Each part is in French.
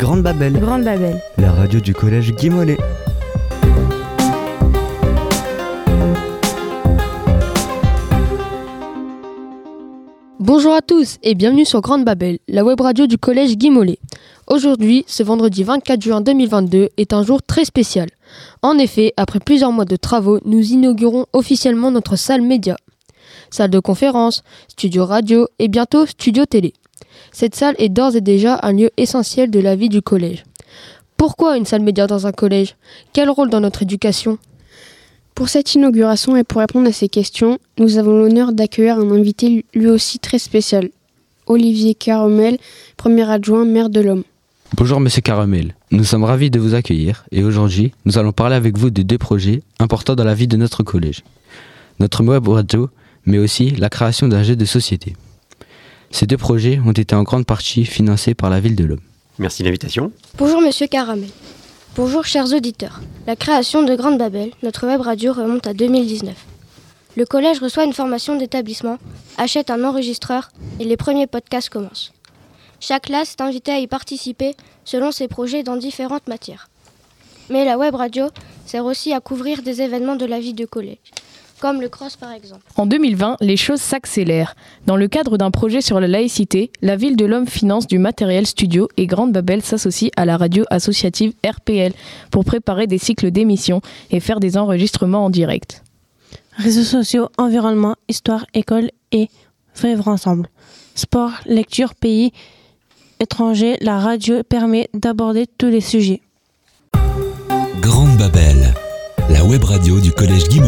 Grande Babel, Grande Babel. la radio du collège Guy Mollet. Bonjour à tous et bienvenue sur Grande Babel, la web radio du collège Guy Mollet. Aujourd'hui, ce vendredi 24 juin 2022 est un jour très spécial. En effet, après plusieurs mois de travaux, nous inaugurons officiellement notre salle média. Salle de conférence, studio radio et bientôt studio télé. Cette salle est d'ores et déjà un lieu essentiel de la vie du collège. Pourquoi une salle média dans un collège? Quel rôle dans notre éducation? Pour cette inauguration et pour répondre à ces questions, nous avons l'honneur d'accueillir un invité lui aussi très spécial, Olivier Caromel, premier adjoint maire de l'Homme. Bonjour Monsieur Caramel, nous sommes ravis de vous accueillir et aujourd'hui nous allons parler avec vous de deux projets importants dans la vie de notre collège. Notre web radio, mais aussi la création d'un jeu de société. Ces deux projets ont été en grande partie financés par la ville de l'Homme. Merci de l'invitation. Bonjour Monsieur Caramel. Bonjour chers auditeurs. La création de Grande Babel, notre web radio remonte à 2019. Le collège reçoit une formation d'établissement, achète un enregistreur et les premiers podcasts commencent. Chaque classe est invitée à y participer selon ses projets dans différentes matières. Mais la web radio sert aussi à couvrir des événements de la vie de collège, comme le cross par exemple. En 2020, les choses s'accélèrent. Dans le cadre d'un projet sur la laïcité, la ville de l'Homme finance du matériel studio et Grande Babel s'associe à la radio associative RPL pour préparer des cycles d'émissions et faire des enregistrements en direct. Réseaux sociaux, environnement, histoire, école et vivre ensemble. Sport, lecture, pays, étranger, la radio permet d'aborder tous les sujets. Grande Babel, la web radio du collège Guy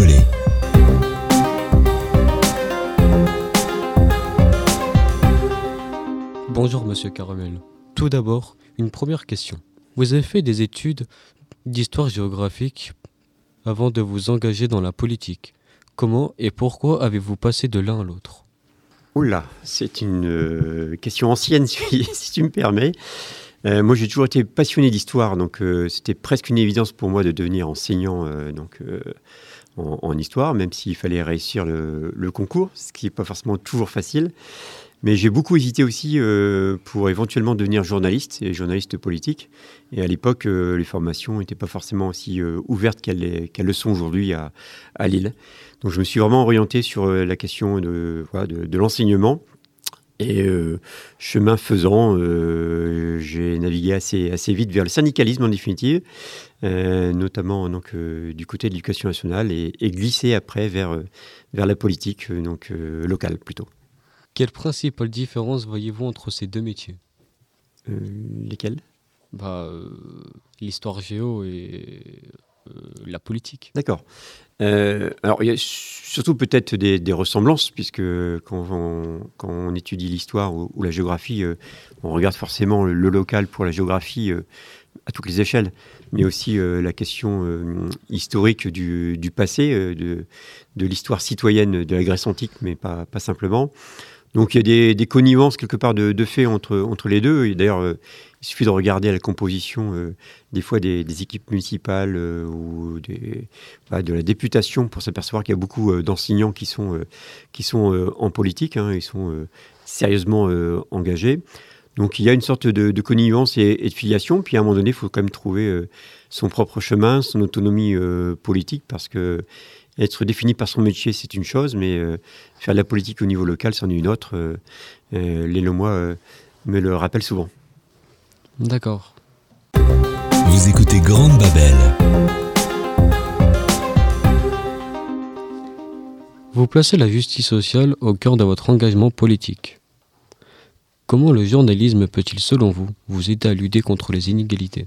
Bonjour Monsieur Caramel. Tout d'abord, une première question. Vous avez fait des études d'histoire géographique avant de vous engager dans la politique. Comment et pourquoi avez-vous passé de l'un à l'autre? Oula, c'est une euh, question ancienne, si, si tu me permets. Euh, moi, j'ai toujours été passionné d'histoire, donc euh, c'était presque une évidence pour moi de devenir enseignant euh, donc, en, histoire, même s'il fallait réussir le, concours, ce qui n'est pas forcément toujours facile. Mais j'ai beaucoup hésité aussi pour éventuellement devenir journaliste et journaliste politique. Et à l'époque, les formations n'étaient pas forcément aussi ouvertes qu'elles les- qu'elles le sont aujourd'hui à, Lille. Donc je me suis vraiment orienté sur la question de l'enseignement. Et euh, chemin faisant, euh, j'ai navigué assez, assez vite vers le syndicalisme en définitive, euh, notamment donc, du côté de l'éducation nationale, et, et glissé après vers, vers la politique, donc locale plutôt. Quelle principale différence voyez-vous entre ces deux métiers? Lesquels? Bah, l'histoire géo et la politique. D'accord. Euh, alors, il y a surtout peut-être des, ressemblances, puisque quand on, étudie l'histoire ou, la géographie, euh, on regarde forcément le, local pour la géographie euh, à toutes les échelles, mais aussi euh, la question euh, historique du, passé, euh, de, l'histoire citoyenne de la Grèce antique, mais pas simplement. Donc il y a des, des connivences quelque part de, de fait entre, entre les deux. Et d'ailleurs, euh, il suffit de regarder la composition euh, des fois des, équipes municipales euh, ou bah, de la députation pour s'apercevoir qu'il y a beaucoup d'enseignants qui sont, qui sont en politique, hein, ils sont sérieusement engagés. Donc il y a une sorte de, de connivence et, et de filiation, puis à un moment donné, il faut quand même trouver son propre chemin, son autonomie politique, parce que être défini par son métier, c'est une chose, mais euh, faire de la politique au niveau local, c'en est une autre. Euh, euh, euh, me le rappelle souvent. D'accord. Vous écoutez Grande Babel. Vous placez la justice sociale au cœur de votre engagement politique. Comment le journalisme peut-il, selon vous, vous aider à lutter contre les inégalités?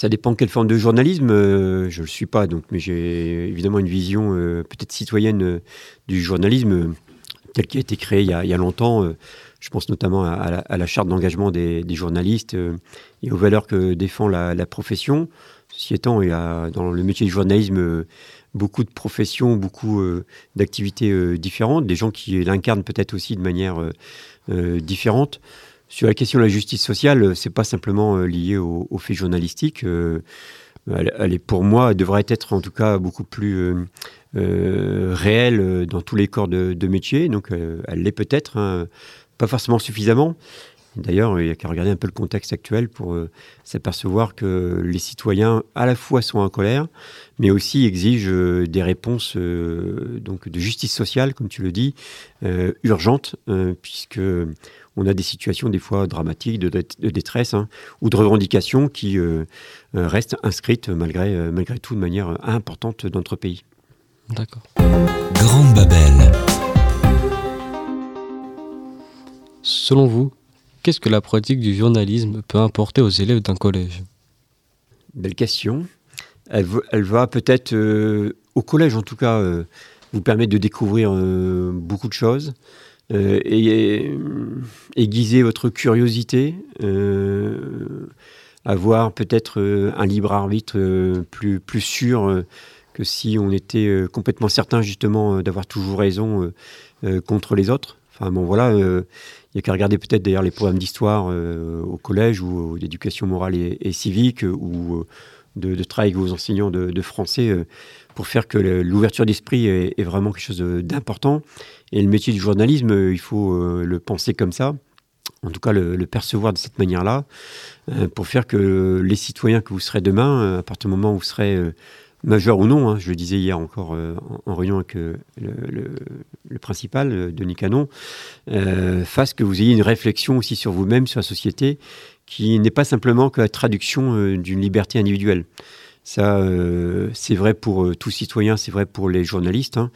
Ça dépend quelle forme de journalisme. euh, je ne le suis pas, donc, mais j'ai évidemment une vision euh, peut-être citoyenne euh, du journalisme tel qu'il a été créé il y a, longtemps. je pense notamment à, la, charte d'engagement des, journalistes et aux valeurs que défend la, la profession. Ceci étant, il y a dans le métier du journalisme beaucoup de professions, beaucoup d'activités différentes, des gens qui l'incarnent peut-être aussi de manière différente. Sur la question de la justice sociale, euh, c'est pas simplement euh, lié au, au fait journalistique. euh, elle, est pour moi, elle devrait être en tout cas beaucoup plus réelle dans tous les corps de, métier. Donc, elle l'est peut-être, hein, pas forcément suffisamment. D'ailleurs, il n'y a qu'à regarder un peu le contexte actuel pour s'apercevoir que les citoyens, à la fois, sont en colère, mais aussi exigent des réponses donc de justice sociale, comme tu le dis, urgentes, puisque on a des situations des fois dramatiques de, détresse hein, ou de revendications qui restent inscrites malgré, malgré tout de manière importante dans notre pays. D'accord. Grande Babel. Selon vous, qu'est-ce que la pratique du journalisme peut apporter aux élèves d'un collège? Belle question. Elle, va peut-être, euh, au collège en tout cas, euh, vous permettre de découvrir euh, beaucoup de choses, et, aiguiser votre curiosité, avoir peut-être un libre arbitre plus, sûr que si on était complètement certain justement d'avoir toujours raison contre les autres. Enfin bon voilà, il y a qu'à regarder peut-être d'ailleurs les programmes d'histoire euh, au collège ou d'éducation morale et, civique ou euh, de, travail avec vos enseignants de, français euh, pour faire que l'ouverture d'esprit est, vraiment quelque chose d'important. Et le métier du journalisme, il faut le penser comme ça, en tout cas le, percevoir de cette manière-là, pour faire que les citoyens que vous serez demain, à partir du moment où vous serez majeur ou non, hein, je le disais hier encore euh, en, réunion avec euh, le, principal, euh, Denis Canon, fasse que vous ayez une réflexion aussi sur vous-même, sur la société, qui n'est pas simplement que la traduction d'une liberté individuelle. Ça, c'est vrai pour tout citoyen, c'est vrai pour les journalistes. Hein.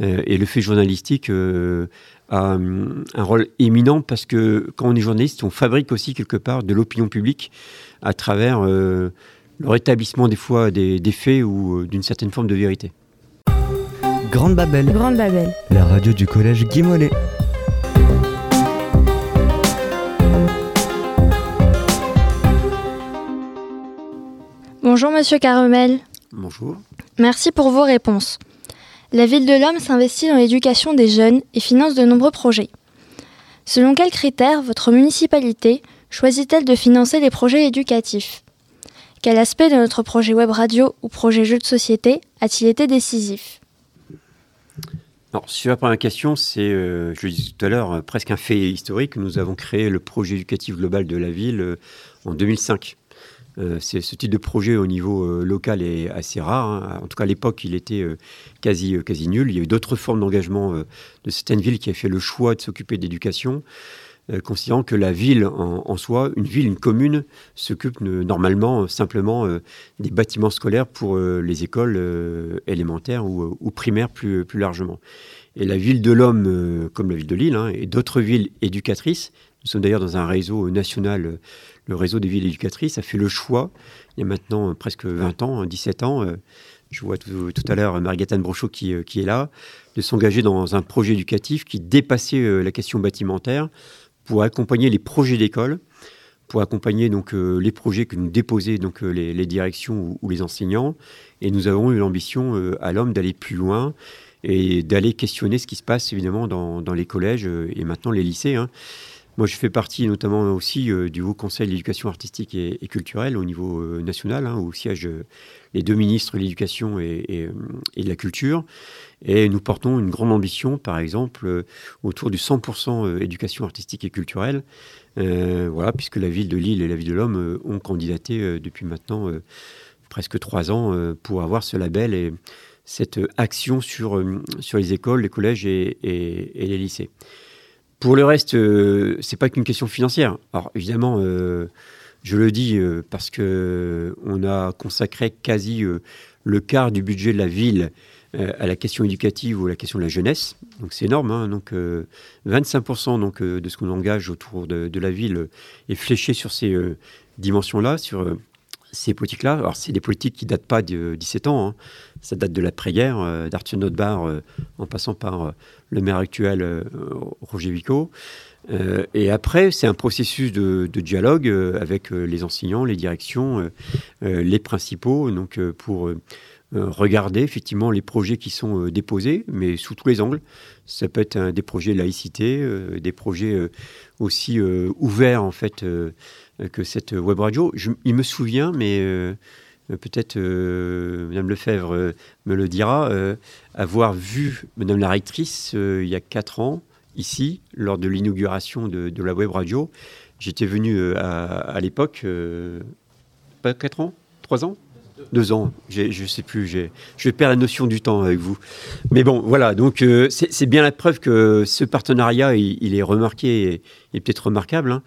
et le fait journalistique a hum, un rôle éminent parce que quand on est journaliste, on fabrique aussi quelque part de l'opinion publique à travers le rétablissement des fois des, faits ou euh, d'une certaine forme de vérité. Grande Babel. Grande Babel. La radio du collège Guy Bonjour Monsieur Carmel. Bonjour. Merci pour vos réponses. La ville de l'Homme s'investit dans l'éducation des jeunes et finance de nombreux projets. Selon quels critères votre municipalité choisit-elle de financer les projets éducatifs? Quel aspect de notre projet web radio ou projet jeu de société a-t-il été décisif? Alors, sur la première question, c'est, euh, je le disais tout à l'heure, euh, presque un fait historique. Nous avons créé le projet éducatif global de la ville euh, en 2005. C'est ce type de projet au niveau local est assez rare. Hein. En tout cas, à l'époque, il était quasi, quasi nul. Il y a eu d'autres formes d'engagement de certaines villes qui avaient fait le choix de s'occuper d'éducation. Euh, considérant que la ville en, soi, une ville, une commune, s'occupe normalement simplement euh, des bâtiments scolaires pour euh, les écoles élémentaires ou, primaires plus, plus largement. Et la ville de l'Homme, comme la ville de Lille, hein, et d'autres villes éducatrices, nous sommes d'ailleurs dans un réseau national, le réseau des villes éducatrices, a fait le choix, il y a maintenant presque 20 ans, 17 ans, je vois tout, à l'heure Marguerite Brochot qui, qui, est là, de s'engager dans un projet éducatif qui dépassait la question bâtimentaire pour accompagner les projets d'école, pour accompagner donc euh, les projets que nous déposaient donc euh, les, directions ou, les enseignants. Et nous avons eu l'ambition euh, à l'homme d'aller plus loin et d'aller questionner ce qui se passe évidemment dans, les collèges et maintenant les lycées. Hein. Moi, je fais partie notamment aussi du Haut Conseil de l'éducation artistique et, culturelle au niveau national, hein, où siègent les deux ministres de l'éducation et, de la culture. Et nous portons une grande ambition, par exemple, euh, autour du 100% euh, éducation artistique et culturelle. Euh, voilà, puisque la ville de Lille et la ville de l'Homme ont candidaté depuis maintenant presque trois ans pour avoir ce label et cette action sur, sur les écoles, les collèges et, les lycées. Pour le reste, ce c'est pas qu'une question financière. Alors évidemment, je le dis parce que on a consacré quasi le quart du budget de la ville euh, à la question éducative ou à la question de la jeunesse. Donc c'est énorme. Hein. donc 25% euh, donc, euh, de ce qu'on engage autour de, la ville est fléché sur ces dimensions-là, sur ces politiques-là. Alors c'est des politiques qui datent pas de 17 ans. Hein. Ça date de l'après-guerre, d'Arthur Notbar en passant par le maire actuel Roger Vico. et après, c'est un processus de, dialogue avec les enseignants, les directions, les principaux, donc pour euh, regarder effectivement les projets qui sont euh, déposés, mais sous tous les angles. Ça peut être des projets laïcité, euh, des projets aussi ouverts en fait que cette web radio. il me souvient, mais peut-être Madame Lefebvre me le dira, avoir vu Madame la rectrice il y a quatre ans ici lors de l'inauguration de, la web radio J'étais venu à, l'époque, pas 4 ans 3 ans? Deux ans, je ne sais plus, je perds la notion du temps avec vous. Mais bon, voilà, donc c'est bien la preuve que ce partenariat, il, est remarqué et, peut-être remarquable, hein,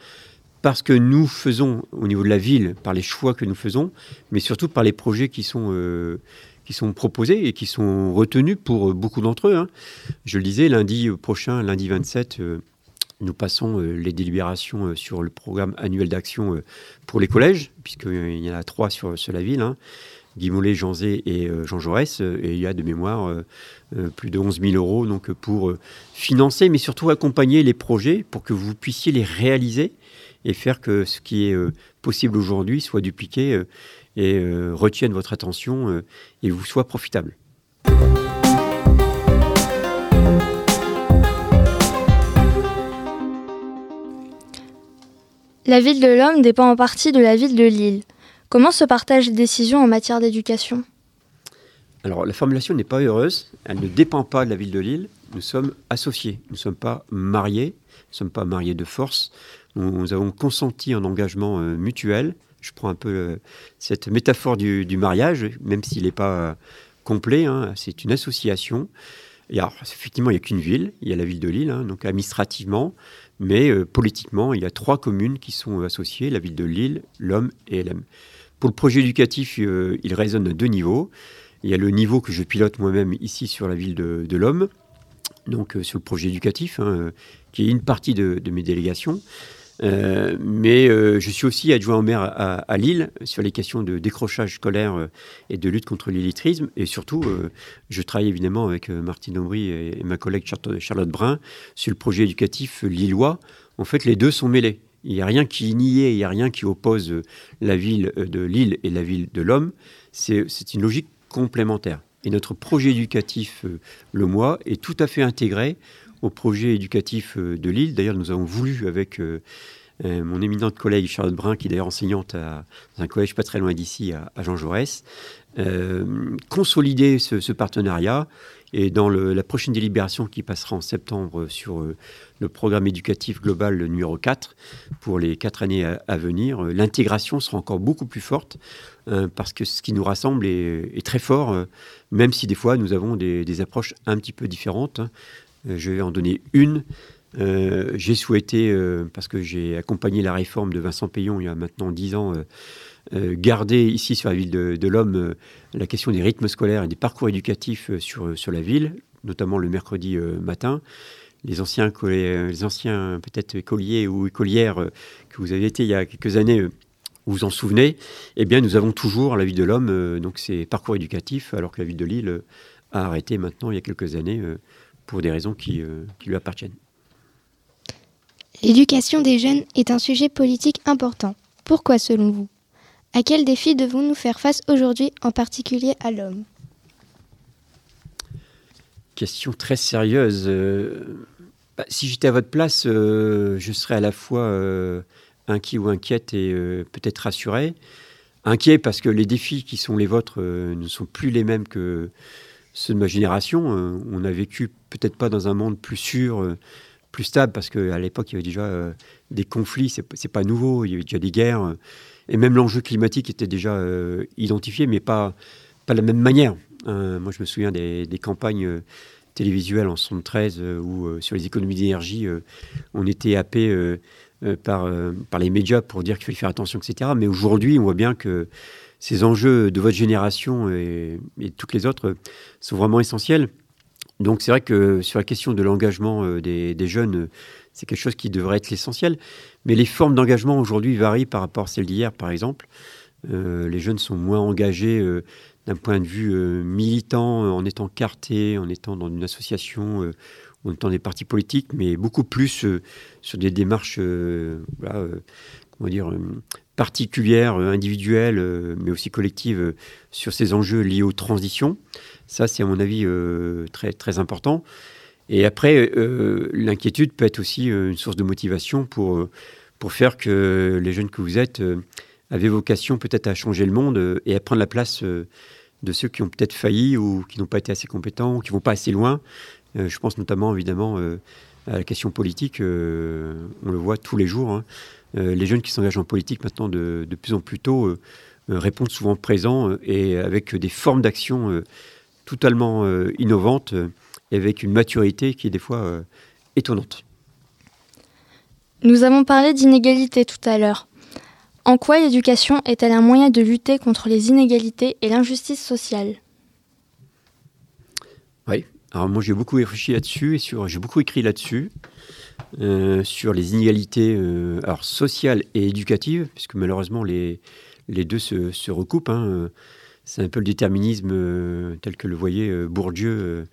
parce que nous faisons au niveau de la ville, par les choix que nous faisons, mais surtout par les projets qui sont, qui sont proposés et qui sont retenus pour beaucoup d'entre eux. Hein. Je le disais, lundi prochain, lundi 27, nous passons euh, les délibérations euh, sur le programme annuel d'action euh, pour les collèges, puisqu'il y en a trois sur, la ville. Hein. Guy Mollet, Jean Zé et Jean Jaurès. Et il y a de mémoire plus de 11 000 euros donc, pour financer, mais surtout accompagner les projets pour que vous puissiez les réaliser et faire que ce qui est possible aujourd'hui soit dupliqué et retienne votre attention et vous soit profitable. La ville de l'homme dépend en partie de la ville de Lille. Comment se partagent les décisions en matière d'éducation? Alors la formulation n'est pas heureuse, elle ne dépend pas de la ville de Lille, nous sommes associés, nous ne sommes pas mariés, nous ne sommes pas mariés de force, nous, avons consenti un engagement euh, mutuel. Je prends un peu euh, cette métaphore du, mariage, même s'il n'est pas euh, complet, hein, c'est une association. Effectivement, il n'y a qu'une ville, il y a la ville de Lille, hein, donc administrativement, mais politiquement, il y a trois communes qui sont associées, la ville de Lille, l'Homme et LM. Pour le projet éducatif, il résonne à deux niveaux. Il y a le niveau que je pilote moi-même ici sur la ville de, l'Homme, donc sur le projet éducatif, hein, qui est une partie de mes délégations. Euh, mais euh, je suis aussi adjoint au maire à, Lille sur les questions de décrochage scolaire euh, et de lutte contre l'illettrisme. Et surtout, je travaille évidemment avec Martine Aubry et, ma collègue Charlotte Brun sur le projet éducatif lillois. En fait, les deux sont mêlés. Il n'y a rien qui nie, il n'y a rien qui oppose la ville de Lille et la ville de l'homme. C'est une logique complémentaire. Et notre projet éducatif, le mois, est tout à fait intégré au projet éducatif euh, de Lille. D'ailleurs, nous avons voulu, avec euh, euh, mon éminente collègue Charlotte Brun, qui est d'ailleurs enseignante à, dans un collège pas très loin d'ici, à, Jean Jaurès, consolider ce, partenariat. Et dans la prochaine délibération qui passera en septembre sur le programme éducatif global numéro 4 pour les quatre années à, venir, l'intégration sera encore beaucoup plus forte parce que ce qui nous rassemble est, très fort, même si des fois nous avons des, approches un petit peu différentes. Hein. Euh, je vais en donner une. Euh, j'ai souhaité, euh, parce que j'ai accompagné la réforme de Vincent Payon il y a maintenant dix ans, garder ici sur la ville de, l'Homme la question des rythmes scolaires et des parcours éducatifs sur, sur la ville, notamment le mercredi matin. Les anciens, les anciens peut-être écoliers ou écolières que vous avez été il y a quelques années, vous vous en souvenez, eh bien nous avons toujours la ville de l'Homme donc ces parcours éducatifs, alors que la ville de Lille a arrêté maintenant il y a quelques années pour des raisons euh, qui, lui appartiennent. L'éducation des jeunes est un sujet politique important. Pourquoi selon vous? À quels défis devons-nous faire face aujourd'hui, en particulier à l'homme? Question très sérieuse. Euh, bah, si j'étais à votre place, euh, je serais à la fois inquiet ou inquiète et peut-être rassuré. Inquiet parce que les défis qui sont les vôtres ne sont plus les mêmes que ceux de ma génération. on a vécu peut-être pas dans un monde plus sûr, euh, plus stable, parce qu'à l'époque, il y avait déjà euh, des conflits, c'est pas nouveau, il y avait déjà des guerres, euh, et même l'enjeu climatique était déjà identifié, mais pas, pas de la même manière. moi, je me souviens des, campagnes télévisuelles en 73 où sur les économies d'énergie, on était happé par, par les médias pour dire qu'il fallait faire attention, etc. Mais aujourd'hui, on voit bien que ces enjeux de votre génération et, toutes les autres sont vraiment essentiels. Donc c'est vrai que sur la question de l'engagement euh, des, jeunes, euh, c'est quelque chose qui devrait être l'essentiel. Mais les formes d'engagement aujourd'hui varient par rapport à celles d'hier, par exemple. Euh, les jeunes sont moins engagés d'un point de vue militant, en étant cartés, en étant dans une association, en étant des partis politiques, mais beaucoup plus sur des démarches comment dire, particulières, individuelles, mais aussi collectives sur ces enjeux liés aux transitions. Ça, c'est à mon avis euh, très, très important. Et après, euh, l'inquiétude peut être aussi euh, une source de motivation pour, pour faire que les jeunes que vous êtes avaient vocation peut-être à changer le monde et à prendre la place de ceux qui ont peut-être failli ou qui n'ont pas été assez compétents ou qui vont pas assez loin. je pense notamment évidemment à la question politique. on le voit tous les jours. Hein. Les jeunes qui s'engagent en politique maintenant de, de plus en plus tôt répondent souvent présents et avec des formes d'action totalement innovantes et avec une maturité qui est des fois étonnante. Nous avons parlé d'inégalité tout à l'heure. En quoi l'éducation est-elle un moyen de lutter contre les inégalités et l'injustice sociale? Oui, alors moi j'ai beaucoup réfléchi là-dessus et j'ai beaucoup écrit là-dessus. Euh, sur les inégalités euh, alors sociales et éducatives, puisque malheureusement les, les deux se, se recoupent. Hein. C'est un peu le déterminisme euh, tel que le voyait Bourdieu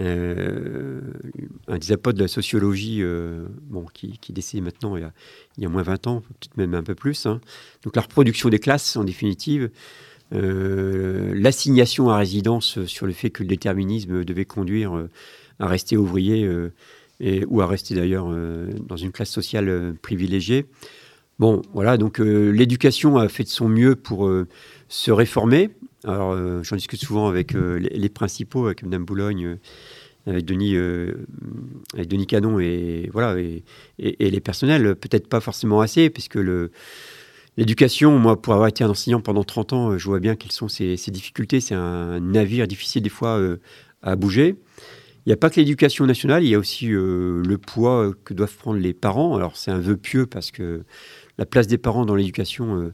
euh, un des apôtres de la sociologie, euh, bon, qui, qui décède maintenant il y, a, il y, a, moins 20 ans, peut-être même un peu plus. Hein. Donc la reproduction des classes, en définitive, euh, l'assignation à résidence sur le fait que le déterminisme devait conduire à rester ouvrier ou à rester d'ailleurs dans une classe sociale privilégiée. Bon, voilà, donc l'éducation a fait de son mieux pour se réformer. Alors, euh, j'en discute souvent avec euh, les, principaux, avec Mme Boulogne, euh, avec Denis, avec Denis Canon et voilà et, les personnels. Peut-être pas forcément assez, puisque L'éducation, moi, pour avoir été un enseignant pendant 30 ans, je vois bien quelles sont ses, difficultés. C'est un navire difficile des fois à bouger. Il n'y a pas que l'éducation nationale, il y a aussi le poids que doivent prendre les parents. Alors c'est un vœu pieux parce que la place des parents dans l'éducation,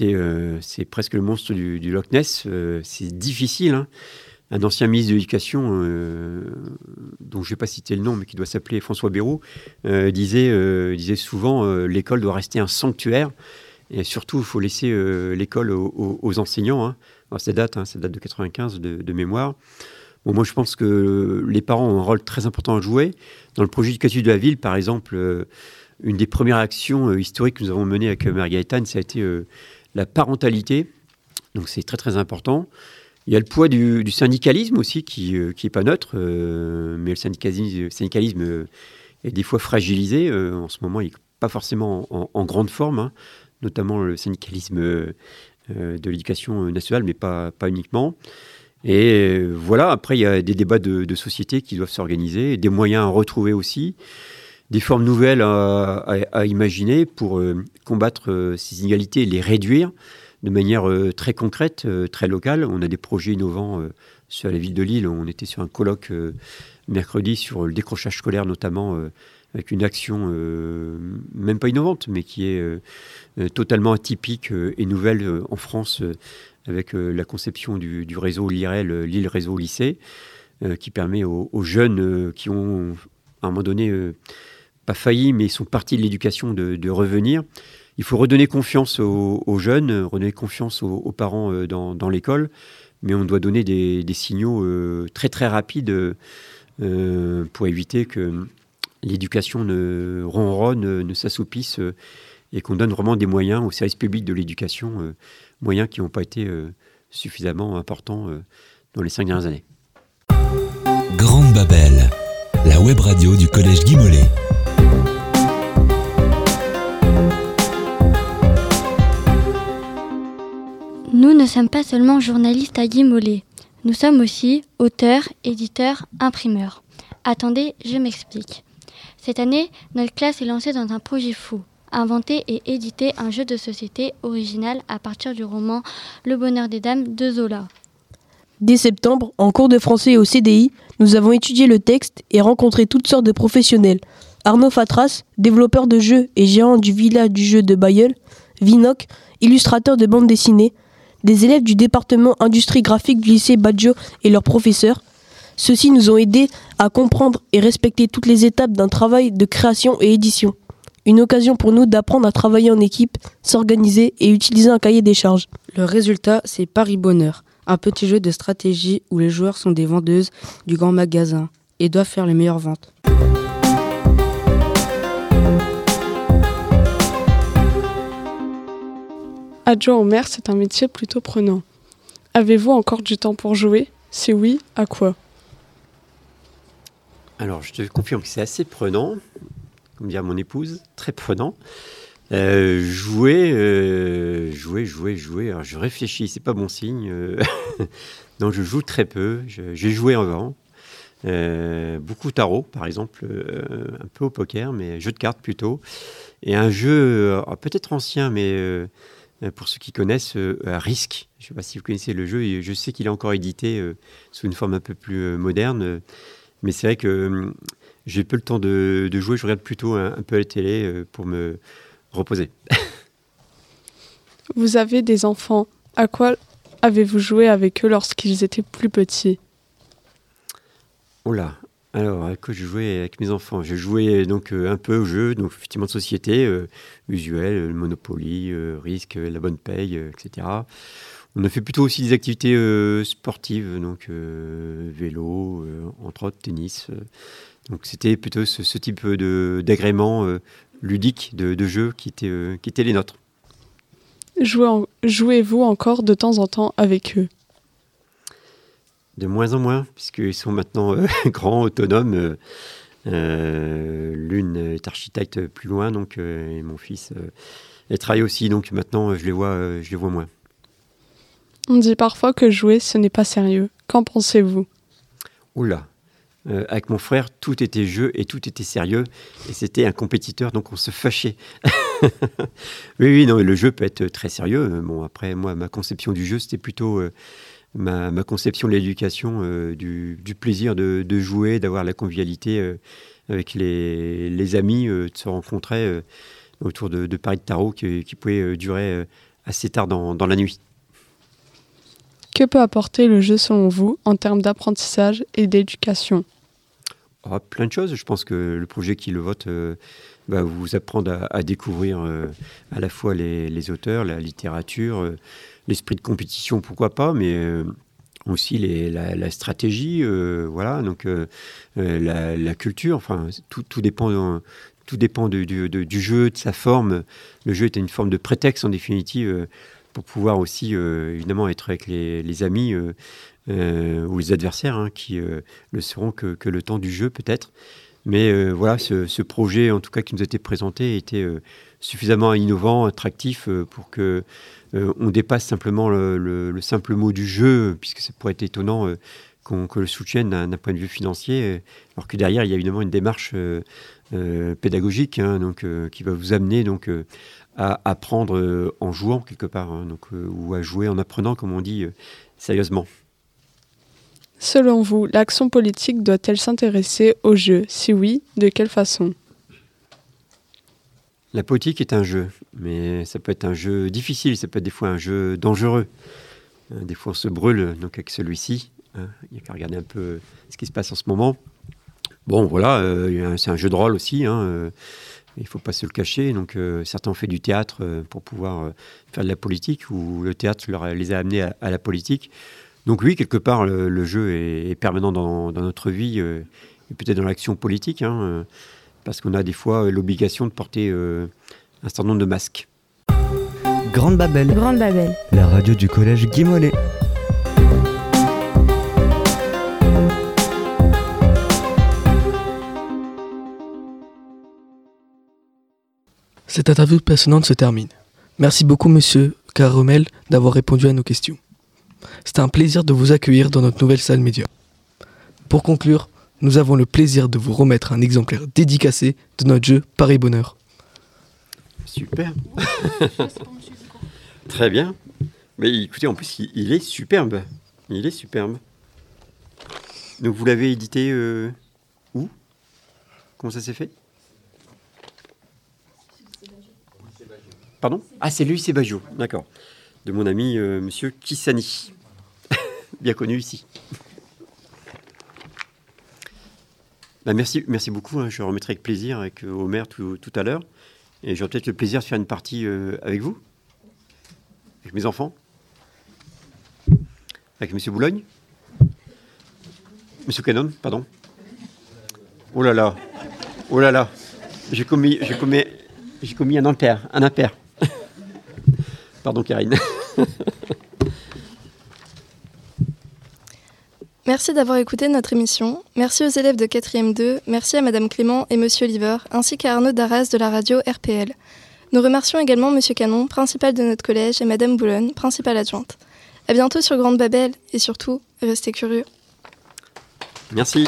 euh, c'est presque le monstre du, Loch Ness. Euh, c'est difficile. Hein. Un ancien ministre de l'Éducation, euh, dont je ne vais pas citer le nom, mais qui doit s'appeler François Bayrou, disait, disait souvent l'école doit rester un sanctuaire. Et surtout, il faut laisser l'école aux, enseignants. Hein. ça, date, hein, date de 95 de, mémoire. Moi, je pense que les parents ont un rôle très important à jouer. Dans le projet éducatif de la ville, par exemple, une des premières actions historiques que nous avons menées avec Margaretane, ça a été la parentalité. Donc c'est très très important. Il y a le poids du, syndicalisme aussi qui n'est euh, pas neutre, euh, mais le syndicalisme, euh, est des fois fragilisé. en ce moment, il n'est pas forcément en, grande forme, hein, notamment le syndicalisme de l'éducation nationale, mais pas, pas uniquement. Et voilà, après, il y a des débats de, société qui doivent s'organiser, des moyens à retrouver aussi, des formes nouvelles à, imaginer pour combattre euh, ces inégalités et les réduire de manière euh, très concrète, euh, très locale. On a des projets innovants sur la ville de Lille. On était sur un colloque mercredi sur le décrochage scolaire notamment avec une action même pas innovante, mais qui est totalement atypique et nouvelle en France, avec la conception du, réseau LIREL, Lille Réseau Lycée, qui permet aux, jeunes qui ont à un moment donné pas failli, mais sont partis de l'éducation de, revenir. Il faut redonner confiance aux, jeunes, redonner confiance aux, parents euh, dans, l'école, mais on doit donner des, signaux euh, très très rapides euh, pour éviter que l'éducation ne ronronne, ne s'assoupisse et qu'on donne vraiment des moyens au service public de l'éducation, moyens qui n'ont pas été suffisamment importants dans les cinq dernières années. Grande Babel, la web radio du Collège Guy Nous ne sommes pas seulement journalistes à Guy Nous sommes aussi auteurs, éditeurs, imprimeurs. Attendez, je m'explique. Cette année, notre classe est lancée dans un projet fou. Inventer et éditer un jeu de société original à partir du roman Le bonheur des dames de Zola. Dès septembre, en cours de français au CDI, nous avons étudié le texte et rencontré toutes sortes de professionnels. Arnaud Fatras, développeur de jeux et gérant du village du jeu de Bayeul, Vinoc, illustrateur de bande dessinée, des élèves du département industrie graphique du lycée Badjo et leurs professeurs. Ceux-ci nous ont aidés à comprendre et respecter toutes les étapes d'un travail de création et édition. Une occasion pour nous d'apprendre à travailler en équipe, s'organiser et utiliser un cahier des charges. Le résultat, c'est Paris Bonheur, un petit jeu de stratégie où les joueurs sont des vendeuses du grand magasin et doivent faire les meilleures ventes. Adjoint au maire, c'est un métier plutôt prenant. Avez-vous encore du temps pour jouer? Si oui, à quoi? Alors, je te confirme que c'est assez prenant, comme dire mon épouse, très prenant. Euh, jouer, euh, jouer, jouer, jouer. Alors, je réfléchis, c'est pas bon signe. Euh, non, je joue très peu. J'ai joué avant. Beaucoup tarot, par exemple, un peu au poker, mais jeu de cartes plutôt. Et un jeu peut-être ancien, mais pour ceux qui connaissent, Risk. Je ne sais pas si vous connaissez le jeu, je sais qu'il est encore édité sous une forme un peu plus moderne. mais c'est vrai que j'ai peu le temps de, de jouer, je regarde plutôt un, un peu à la télé euh, pour me reposer. Vous avez des enfants. À quoi avez-vous joué avec eux lorsqu'ils étaient plus petits? Oh là alors, à quoi je jouais avec mes enfants? Je jouais donc euh, un peu au jeu, donc effectivement de société, euh, usuel, euh, Monopoly, euh, Risque, euh, la bonne paye, euh, etc. On a fait plutôt aussi des activités euh, sportives, donc euh, vélo, euh, entre autres tennis. Donc c'était plutôt ce, ce type de- d'agrément euh, ludique de, de jeu qui était, euh, qui était les nôtres. En- Jouez-vous encore de temps en temps avec eux? De moins en moins, puisqu'ils sont maintenant euh, grands, autonomes. euh, L'une est architecte plus loin, donc, et mon fils elle travaille aussi, donc maintenant je les vois, je les vois moins. On dit parfois que jouer, ce n'est pas sérieux. Qu'en pensez-vous? Oula Euh, avec mon frère, tout était jeu et tout était sérieux, et c'était un compétiteur, donc on se fâchait. oui, oui, non, le jeu peut être très sérieux. Euh, après, moi, ma conception du jeu, c'était plutôt euh, ma, conception de l'éducation, du, plaisir de, jouer, d'avoir la convivialité avec les, amis, de se rencontrer autour de, paris de tarot qui, euh, durer assez tard dans la nuit. Que peut apporter le jeu selon vous en termes d'apprentissage et d'éducation? Ah, plein de choses. Je pense que le projet qui le vote euh, va vous apprendre à, découvrir euh, à la fois les, auteurs, la littérature, euh, l'esprit de compétition, pourquoi pas, mais aussi la, stratégie, voilà, donc la, culture. Enfin, tout, dépend. tout dépend du, jeu, de sa forme. Le jeu est une forme de prétexte en définitive pour pouvoir aussi euh, évidemment être avec les, amis euh, euh, ou les adversaires hein, qui le seront que, le temps du jeu peut-être. Mais voilà, ce, projet en tout cas qui nous a été présenté était suffisamment innovant, attractif pour que on dépasse simplement le, le- le simple mot du jeu, puisque ça pourrait être étonnant qu'on que le soutienne d'un point de vue financier, alors que derrière il y a évidemment une démarche pédagogique, hein, donc qui va vous amener donc à apprendre euh, en jouant quelque part, hein, donc euh, ou à jouer en apprenant, comme on dit euh, sérieusement. Selon vous, l'action politique doit-elle s'intéresser au jeu? Si oui, de quelle façon? La politique est un jeu, mais ça peut être un jeu difficile, ça peut être des fois un jeu dangereux. Des fois, on se brûle donc avec celui-ci. hein. Il n'y a qu'à regarder un peu ce qui se passe en ce moment. Bon, voilà, euh, c'est un jeu de rôle aussi. hein, il ne faut pas se le cacher. Donc, euh, certains ont fait du théâtre euh, pour pouvoir euh, faire de la politique, ou le théâtre leur a- les a amenés à, à la politique. Donc, oui, quelque part, le, le jeu est, est permanent dans, dans notre vie, euh, et peut-être dans l'action politique. hein, euh, parce qu'on a des fois euh, l'obligation de porter euh, un certain nombre de masques. Grande Babel. Grande Babel. La radio du collège Guy Mollet. Cette interview passionnante se termine. Merci beaucoup, monsieur Caromel, d'avoir répondu à nos questions. C'était un plaisir de vous accueillir dans notre nouvelle salle média. Pour conclure, nous avons le plaisir de vous remettre un exemplaire dédicacé de notre jeu Paris Bonheur. Super. Très bien. Mais écoutez, en plus, il, il est superbe. Il est superbe. Donc, vous l'avez édité euh, où? Comment ça s'est fait? Pardon? Ah, c'est lui, c'est Baggio. D'accord. De mon ami, euh, monsieur Kissani. Bien connu ici. Bah, merci, merci beaucoup. hein. Je remettrai avec plaisir avec euh, Omer tout, tout à l'heure. Et j'aurai peut-être le plaisir de faire une partie euh, avec vous, avec mes enfants, avec Monsieur Boulogne, Monsieur Canon, pardon. Oh là là, oh là là, j'ai commis, j'ai commis, j'ai commis un impair, un impair. Pardon, Karine. Merci d'avoir écouté notre émission. Merci aux élèves de 4e 2, merci à Madame Clément et Monsieur Liver, ainsi qu'à Arnaud Darras de la radio RPL. Nous remercions également Monsieur Canon, principal de notre collège, et Madame Boulogne, principale adjointe. À bientôt sur Grande Babel, et surtout, restez curieux. Merci.